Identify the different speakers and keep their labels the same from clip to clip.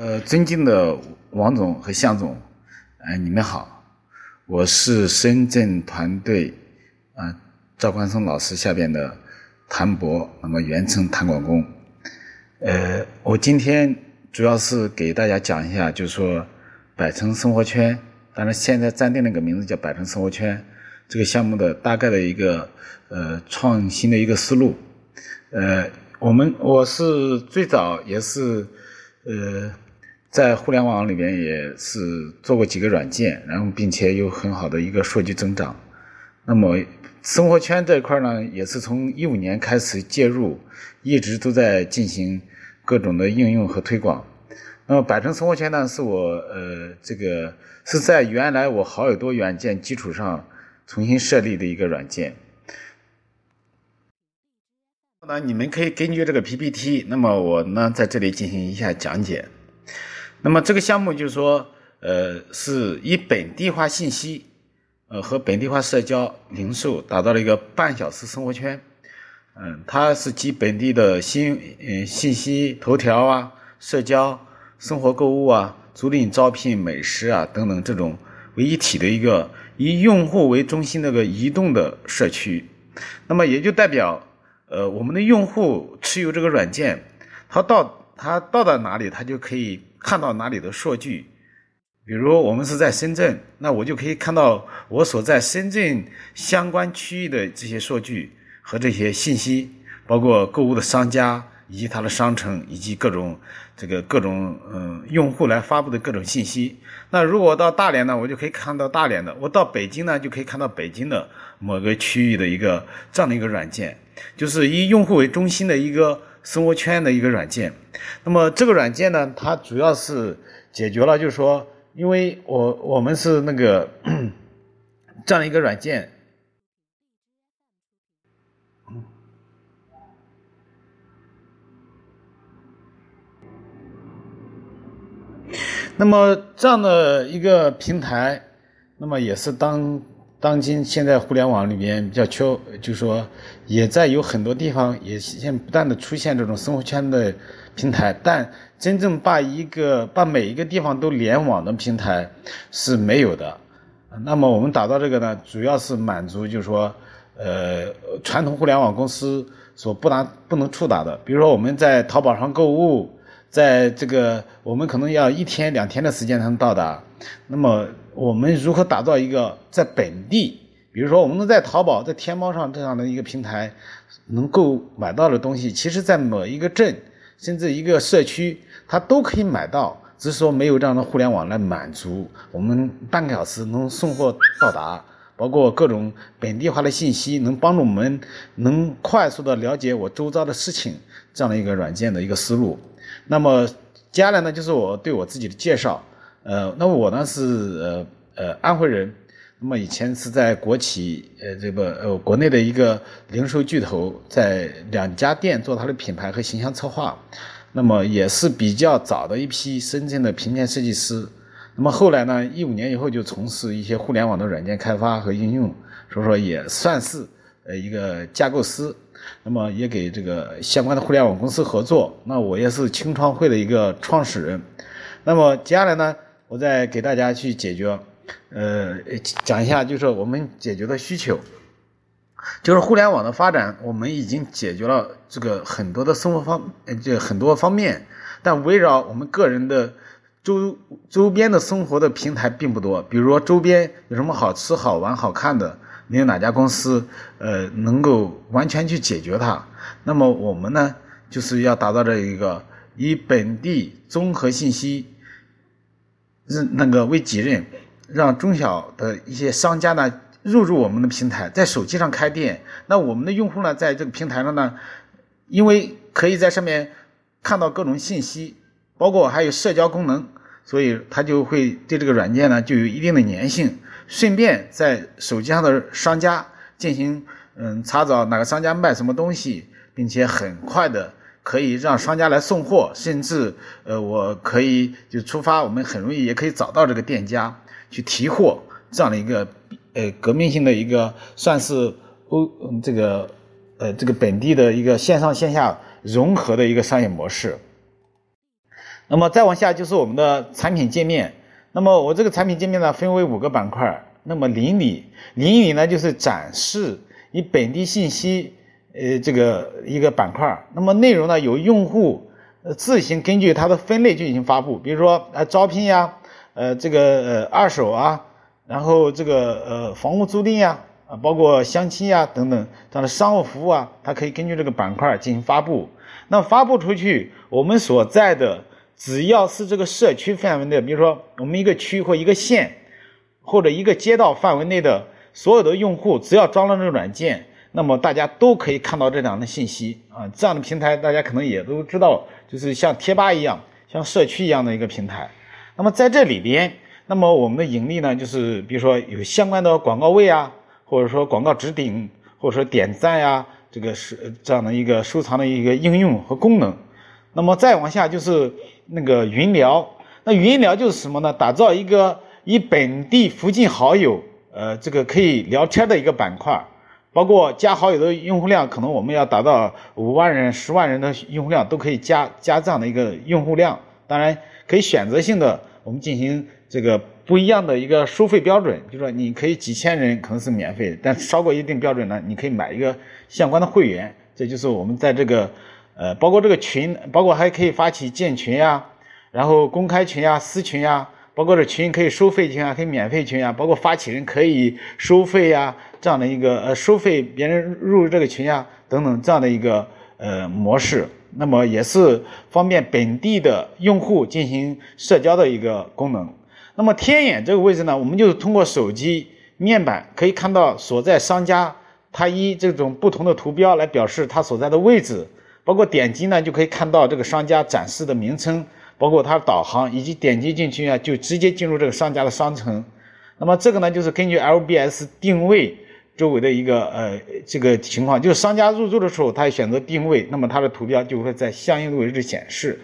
Speaker 1: 呃，尊敬的王总和向总，哎，你们好，我是深圳团队啊赵冠松老师下边的谭博，那么原称谭广工。呃，我今天主要是给大家讲一下，就是说百城生活圈，当然现在暂定那个名字叫百城生活圈这个项目的大概的一个呃创新的一个思路。呃，我们我是最早也是呃。在互联网里边也是做过几个软件，然后并且有很好的一个数据增长。那么生活圈这一块呢，也是从一五年开始介入，一直都在进行各种的应用和推广。那么百城生活圈呢，是我呃这个是在原来我好友多软件基础上重新设立的一个软件。那你们可以根据这个 PPT，那么我呢在这里进行一下讲解。那么这个项目就是说，呃，是以本地化信息，呃和本地化社交零售打造了一个半小时生活圈。嗯，它是集本地的新嗯信息、头条啊、社交、生活购物啊、租赁招聘、美食啊等等这种为一体的一个以用户为中心的个移动的社区。那么也就代表，呃，我们的用户持有这个软件，他到他到达哪里，他就可以。看到哪里的数据，比如我们是在深圳，那我就可以看到我所在深圳相关区域的这些数据和这些信息，包括购物的商家以及它的商城以及各种这个各种嗯用户来发布的各种信息。那如果到大连呢，我就可以看到大连的；我到北京呢，就可以看到北京的某个区域的一个这样的一个软件，就是以用户为中心的一个。生活圈的一个软件，那么这个软件呢，它主要是解决了，就是说，因为我我们是那个这样一个软件，那么这样的一个平台，那么也是当。当今现在互联网里面比较缺，就是说也在有很多地方也现不断的出现这种生活圈的平台，但真正把一个把每一个地方都联网的平台是没有的。那么我们打造这个呢，主要是满足就是说，呃，传统互联网公司所不达不能触达的，比如说我们在淘宝上购物，在这个我们可能要一天两天的时间才能到达，那么。我们如何打造一个在本地，比如说我们能在淘宝、在天猫上这样的一个平台，能够买到的东西，其实在某一个镇，甚至一个社区，它都可以买到，只是说没有这样的互联网来满足。我们半个小时能送货到达，包括各种本地化的信息，能帮助我们能快速的了解我周遭的事情，这样的一个软件的一个思路。那么接下来呢，就是我对我自己的介绍。呃，那我呢是呃呃安徽人，那么以前是在国企呃这个呃国内的一个零售巨头，在两家店做它的品牌和形象策划，那么也是比较早的一批深圳的平面设计师。那么后来呢，一五年以后就从事一些互联网的软件开发和应用，所以说也算是呃一个架构师。那么也给这个相关的互联网公司合作。那我也是青创会的一个创始人。那么接下来呢？我再给大家去解决，呃，讲一下，就是我们解决的需求，就是互联网的发展，我们已经解决了这个很多的生活方，这很多方面，但围绕我们个人的周周边的生活的平台并不多。比如说周边有什么好吃、好玩、好看的，没有哪家公司，呃，能够完全去解决它。那么我们呢，就是要达到这一个以本地综合信息。任那个为己任，让中小的一些商家呢入驻我们的平台，在手机上开店。那我们的用户呢，在这个平台上呢，因为可以在上面看到各种信息，包括还有社交功能，所以他就会对这个软件呢就有一定的粘性。顺便在手机上的商家进行嗯查找哪个商家卖什么东西，并且很快的。可以让商家来送货，甚至呃，我可以就出发，我们很容易也可以找到这个店家去提货，这样的一个呃革命性的一个算是欧这个呃这个本地的一个线上线下融合的一个商业模式。那么再往下就是我们的产品界面。那么我这个产品界面呢，分为五个板块。那么邻里，邻里呢就是展示以本地信息，呃，这个一个板块。那么内容呢，由用户自行根据它的分类进行发布，比如说呃招聘呀，呃这个呃二手啊，然后这个呃房屋租赁呀，啊包括相亲呀等等这样的商务服务啊，它可以根据这个板块进行发布。那发布出去，我们所在的。只要是这个社区范围内，比如说我们一个区或一个县，或者一个街道范围内的所有的用户，只要装了这个软件，那么大家都可以看到这样的信息啊。这样的平台大家可能也都知道，就是像贴吧一样，像社区一样的一个平台。那么在这里边，那么我们的盈利呢，就是比如说有相关的广告位啊，或者说广告置顶，或者说点赞呀，这个是这样的一个收藏的一个应用和功能。那么再往下就是那个云聊，那云聊就是什么呢？打造一个以本地附近好友，呃，这个可以聊天的一个板块，包括加好友的用户量，可能我们要达到五万人、十万人的用户量都可以加加这样的一个用户量。当然可以选择性的我们进行这个不一样的一个收费标准，就是说你可以几千人可能是免费，但超过一定标准呢，你可以买一个相关的会员。这就是我们在这个。呃，包括这个群，包括还可以发起建群呀，然后公开群呀、私群呀，包括这群可以收费群啊，可以免费群啊，包括发起人可以收费呀，这样的一个呃收费别人入这个群呀等等这样的一个呃模式，那么也是方便本地的用户进行社交的一个功能。那么天眼这个位置呢，我们就是通过手机面板可以看到所在商家，它以这种不同的图标来表示它所在的位置。包括点击呢，就可以看到这个商家展示的名称，包括它的导航，以及点击进去啊，就直接进入这个商家的商城。那么这个呢，就是根据 LBS 定位周围的一个呃这个情况，就是商家入驻的时候，他选择定位，那么它的图标就会在相应的位置显示。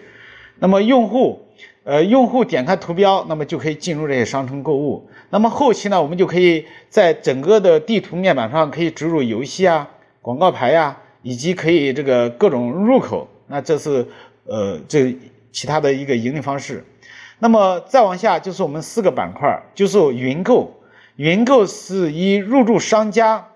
Speaker 1: 那么用户呃用户点开图标，那么就可以进入这些商城购物。那么后期呢，我们就可以在整个的地图面板上可以植入游戏啊、广告牌呀。以及可以这个各种入口，那这是呃这其他的一个盈利方式。那么再往下就是我们四个板块，就是云购。云购是以入驻商家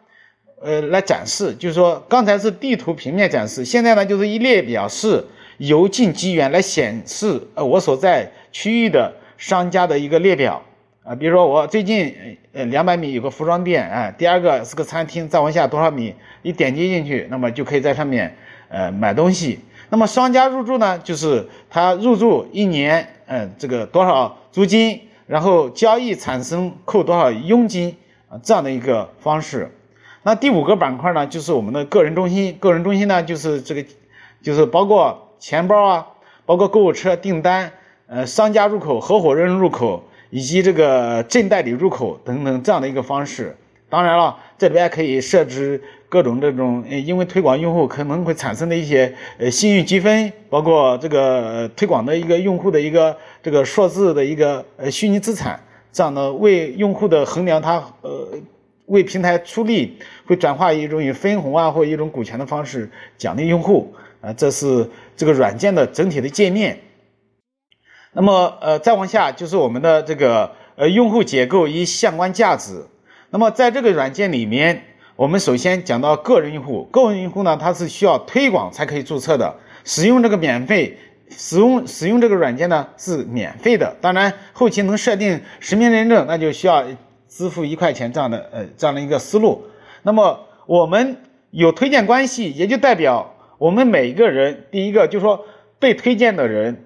Speaker 1: 呃来展示，就是说刚才是地图平面展示，现在呢就是一列表是由近及远来显示呃我所在区域的商家的一个列表。啊，比如说我最近呃两百米有个服装店，啊，第二个是个餐厅，再往下多少米，一点击进去，那么就可以在上面呃买东西。那么商家入驻呢，就是他入驻一年，嗯，这个多少租金，然后交易产生扣多少佣金啊，这样的一个方式。那第五个板块呢，就是我们的个人中心，个人中心呢就是这个，就是包括钱包啊，包括购物车订单，呃，商家入口、合伙人入口。以及这个正代理入口等等这样的一个方式，当然了，这里边可以设置各种这种，因为推广用户可能会产生的一些呃信誉积分，包括这个推广的一个用户的一个这个数字的一个呃虚拟资产，这样的为用户的衡量，它呃为平台出力，会转化一种以分红啊或一种股权的方式奖励用户啊，这是这个软件的整体的界面。那么，呃，再往下就是我们的这个呃用户结构与相关价值。那么，在这个软件里面，我们首先讲到个人用户。个人用户呢，他是需要推广才可以注册的。使用这个免费，使用使用这个软件呢是免费的。当然，后期能设定实名认证，那就需要支付一块钱这样的呃这样的一个思路。那么，我们有推荐关系，也就代表我们每一个人，第一个就是说被推荐的人。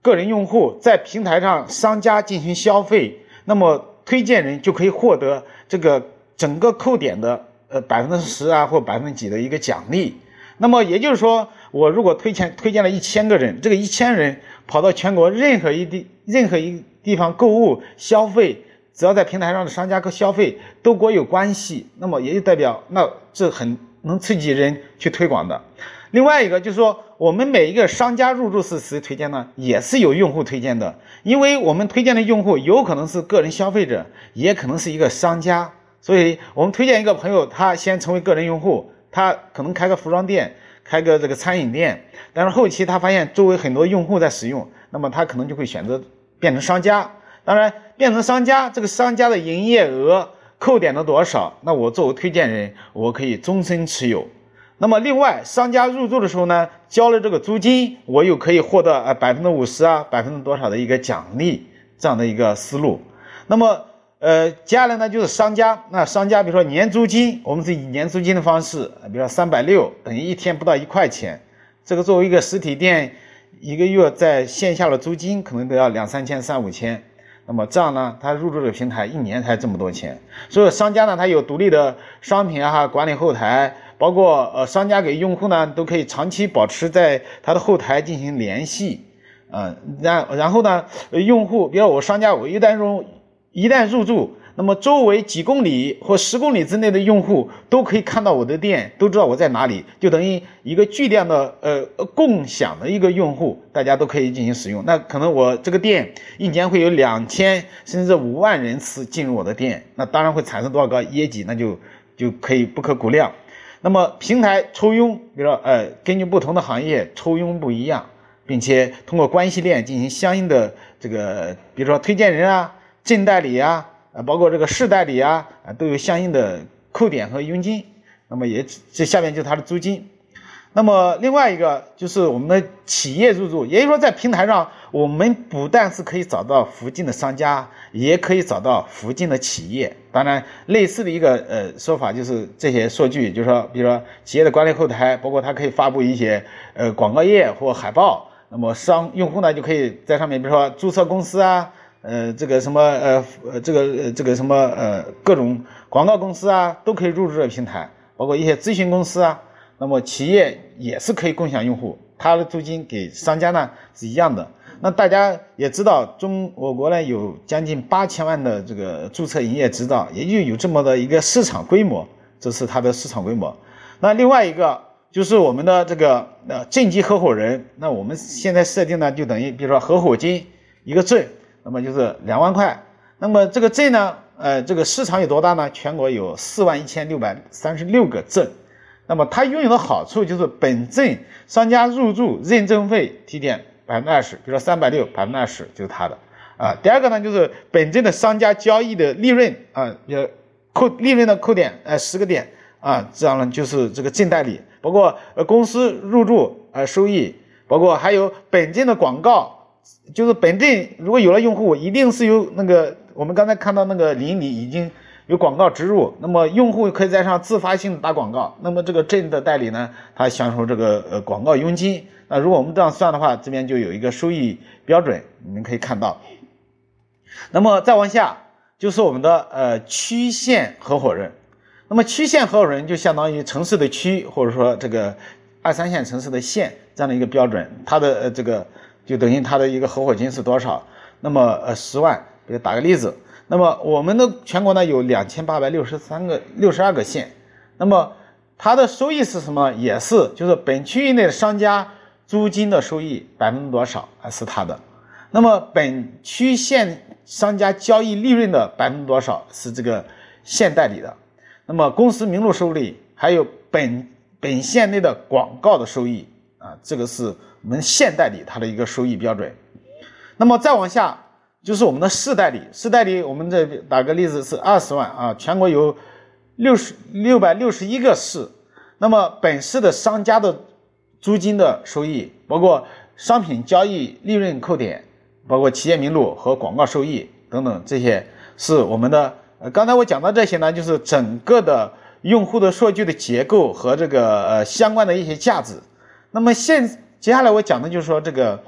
Speaker 1: 个人用户在平台上商家进行消费，那么推荐人就可以获得这个整个扣点的呃百分之十啊或百分之几的一个奖励。那么也就是说，我如果推荐推荐了一千个人，这个一千人跑到全国任何一地任何一地方购物消费，只要在平台上的商家和消费都跟我有关系，那么也就代表那这很能刺激人去推广的。另外一个就是说，我们每一个商家入驻是谁推荐呢？也是有用户推荐的，因为我们推荐的用户有可能是个人消费者，也可能是一个商家，所以我们推荐一个朋友，他先成为个人用户，他可能开个服装店，开个这个餐饮店，但是后期他发现周围很多用户在使用，那么他可能就会选择变成商家。当然，变成商家，这个商家的营业额扣点的多少，那我作为推荐人，我可以终身持有。那么另外，商家入驻的时候呢，交了这个租金，我又可以获得呃百分之五十啊，百分之多少的一个奖励，这样的一个思路。那么呃，接下来呢就是商家，那商家比如说年租金，我们是以年租金的方式，比如说三百六等于一天不到一块钱，这个作为一个实体店，一个月在线下的租金可能都要两三千、三五千。那么这样呢，他入驻这个平台一年才这么多钱，所以商家呢，他有独立的商品啊，管理后台，包括呃，商家给用户呢都可以长期保持在他的后台进行联系，嗯，然然后呢，用户，比如我商家，我一旦入一旦入驻。那么周围几公里或十公里之内的用户都可以看到我的店，都知道我在哪里，就等于一个巨量的呃共享的一个用户，大家都可以进行使用。那可能我这个店一年会有两千甚至五万人次进入我的店，那当然会产生多少个业绩，那就就可以不可估量。那么平台抽佣，比如说呃根据不同的行业抽佣不一样，并且通过关系链进行相应的这个，比如说推荐人啊、正代理啊。呃，包括这个市代理啊，啊都有相应的扣点和佣金。那么也这下面就是它的租金。那么另外一个就是我们的企业入驻，也就是说在平台上，我们不但是可以找到附近的商家，也可以找到附近的企业。当然，类似的一个呃说法就是这些数据，就是说，比如说企业的管理后台，包括它可以发布一些呃广告页或海报。那么商用户呢就可以在上面，比如说注册公司啊。呃，这个什么呃，这个这个什么呃，各种广告公司啊，都可以入驻这平台，包括一些咨询公司啊。那么企业也是可以共享用户，它的租金给商家呢是一样的。那大家也知道，中我国呢有将近八千万的这个注册营业执照，也就有这么的一个市场规模，这是它的市场规模。那另外一个就是我们的这个呃正级合伙人，那我们现在设定呢，就等于比如说合伙金一个证。那么就是两万块，那么这个镇呢，呃，这个市场有多大呢？全国有四万一千六百三十六个镇，那么它拥有的好处就是本镇商家入驻认证费提点百分之二十，比如说三百六百分之二十就是它的啊。第二个呢，就是本镇的商家交易的利润啊，要扣利润的扣点，呃，十个点啊，这样呢就是这个正代理，包括呃公司入驻呃收益，包括还有本镇的广告。就是本镇如果有了用户，一定是有那个我们刚才看到那个邻里已经有广告植入，那么用户可以在上自发性的打广告，那么这个镇的代理呢，他享受这个呃广告佣金。那如果我们这样算的话，这边就有一个收益标准，你们可以看到。那么再往下就是我们的呃区县合伙人，那么区县合伙人就相当于城市的区或者说这个二三线城市的县这样的一个标准，它的呃这个。就等于他的一个合伙金是多少？那么呃十万，比如打个例子，那么我们的全国呢有两千八百六十三个六十二个县，那么它的收益是什么？也是就是本区域内的商家租金的收益百分之多少啊是他的，那么本区县商家交易利润的百分之多少是这个县代理的，那么公司名录收益还有本本县内的广告的收益啊，这个是。我们县代理它的一个收益标准，那么再往下就是我们的市代理，市代理我们这打个例子是二十万啊，全国有六十六百六十一个市，那么本市的商家的租金的收益，包括商品交易利润扣点，包括企业名录和广告收益等等，这些是我们的。呃，刚才我讲到这些呢，就是整个的用户的数据的结构和这个呃相关的一些价值。那么现接下来我讲的就是说这个，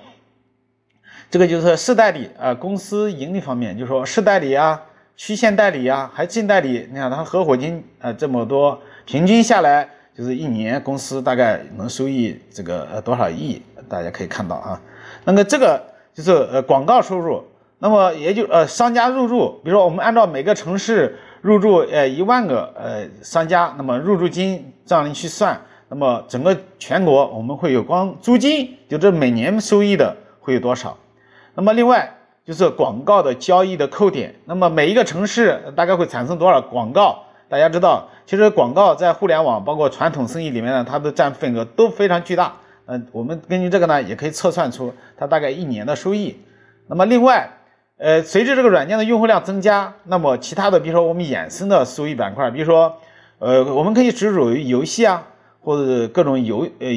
Speaker 1: 这个就是市代理啊，公司盈利方面，就是说市代理啊、区县代理啊，还镇代理，你看他合伙金啊这么多，平均下来就是一年公司大概能收益这个呃多少亿，大家可以看到啊。那么这个就是呃广告收入，那么也就呃商家入驻，比如说我们按照每个城市入驻呃一万个呃商家，那么入驻金这样去算。那么整个全国我们会有光租金，就这每年收益的会有多少？那么另外就是广告的交易的扣点。那么每一个城市大概会产生多少广告？大家知道，其实广告在互联网包括传统生意里面呢，它的占份额都非常巨大。嗯，我们根据这个呢，也可以测算出它大概一年的收益。那么另外，呃，随着这个软件的用户量增加，那么其他的，比如说我们衍生的收益板块，比如说，呃，我们可以植入游戏啊，或者各种游呃呃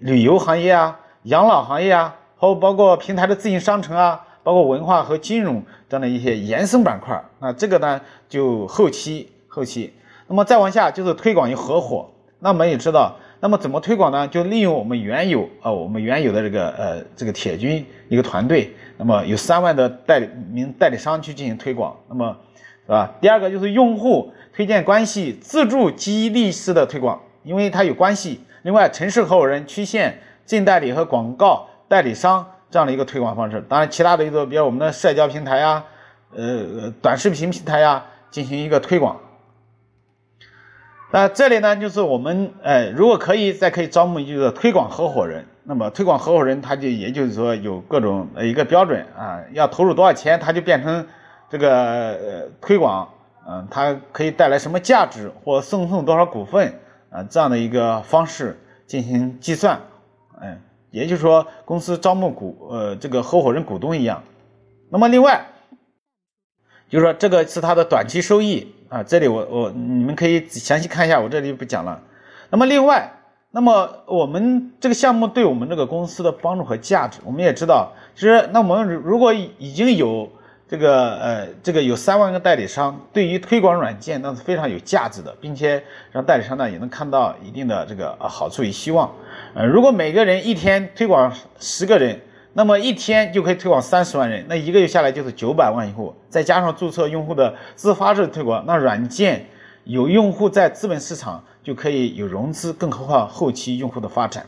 Speaker 1: 旅游行业啊、养老行业啊，或包括平台的自营商城啊，包括文化和金融这样的一些延伸板块。那这个呢，就后期后期。那么再往下就是推广与合伙。那我们也知道。那么怎么推广呢？就利用我们原有啊，我们原有的这个呃这个铁军一个团队，那么有三万的代理名代理商去进行推广，那么是吧？第二个就是用户推荐关系自助激励式的推广，因为它有关系。另外，城市合伙人、区县净代理和广告代理商这样的一个推广方式。当然，其他的一个比如我们的社交平台呀，呃短视频平台呀，进行一个推广。那这里呢，就是我们，呃，如果可以，再可以招募一个推广合伙人。那么推广合伙人，他就也就是说有各种呃一个标准啊，要投入多少钱，他就变成这个呃推广，嗯，它可以带来什么价值或赠送多少股份啊这样的一个方式进行计算，嗯，也就是说公司招募股呃这个合伙人股东一样。那么另外，就是说这个是他的短期收益。啊，这里我我你们可以详细看一下，我这里不讲了。那么另外，那么我们这个项目对我们这个公司的帮助和价值，我们也知道，其实那我们如果已经有这个呃这个有三万个代理商，对于推广软件那是非常有价值的，并且让代理商呢也能看到一定的这个好处与希望。呃，如果每个人一天推广十个人。那么一天就可以推广三十万人，那一个月下来就是九百万用户，再加上注册用户的自发式推广，那软件有用户在资本市场就可以有融资，更何况后期用户的发展。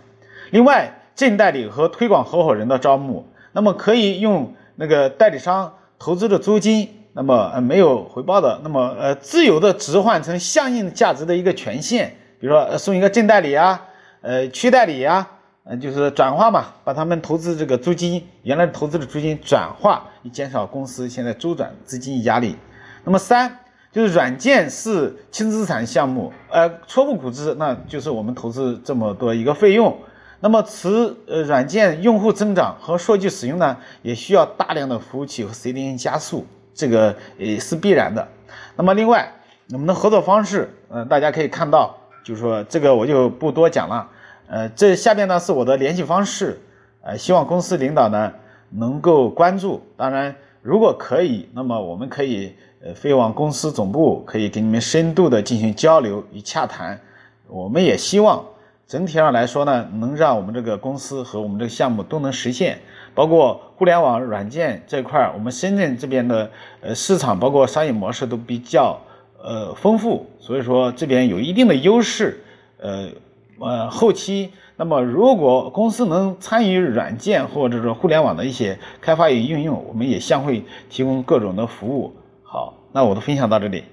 Speaker 1: 另外，正代理和推广合伙人的招募，那么可以用那个代理商投资的租金，那么呃没有回报的，那么呃自由的置换成相应价值的一个权限，比如说送一个正代理啊，呃区代理呀。嗯，就是转化嘛，把他们投资这个租金，原来投资的租金转化，以减少公司现在周转资金压力。那么三就是软件是轻资产项目，呃，初步估值那就是我们投资这么多一个费用。那么此呃软件用户增长和数据使用呢，也需要大量的服务器和 CDN 加速，这个也是必然的。那么另外我们的合作方式，呃，大家可以看到，就是说这个我就不多讲了。呃，这下面呢是我的联系方式，呃，希望公司领导呢能够关注。当然，如果可以，那么我们可以呃飞往公司总部，可以给你们深度的进行交流与洽谈。我们也希望整体上来说呢，能让我们这个公司和我们这个项目都能实现。包括互联网软件这块，我们深圳这边的呃市场，包括商业模式都比较呃丰富，所以说这边有一定的优势，呃。呃，后期那么如果公司能参与软件或者是互联网的一些开发与应用，我们也将会提供各种的服务。好，那我的分享到这里。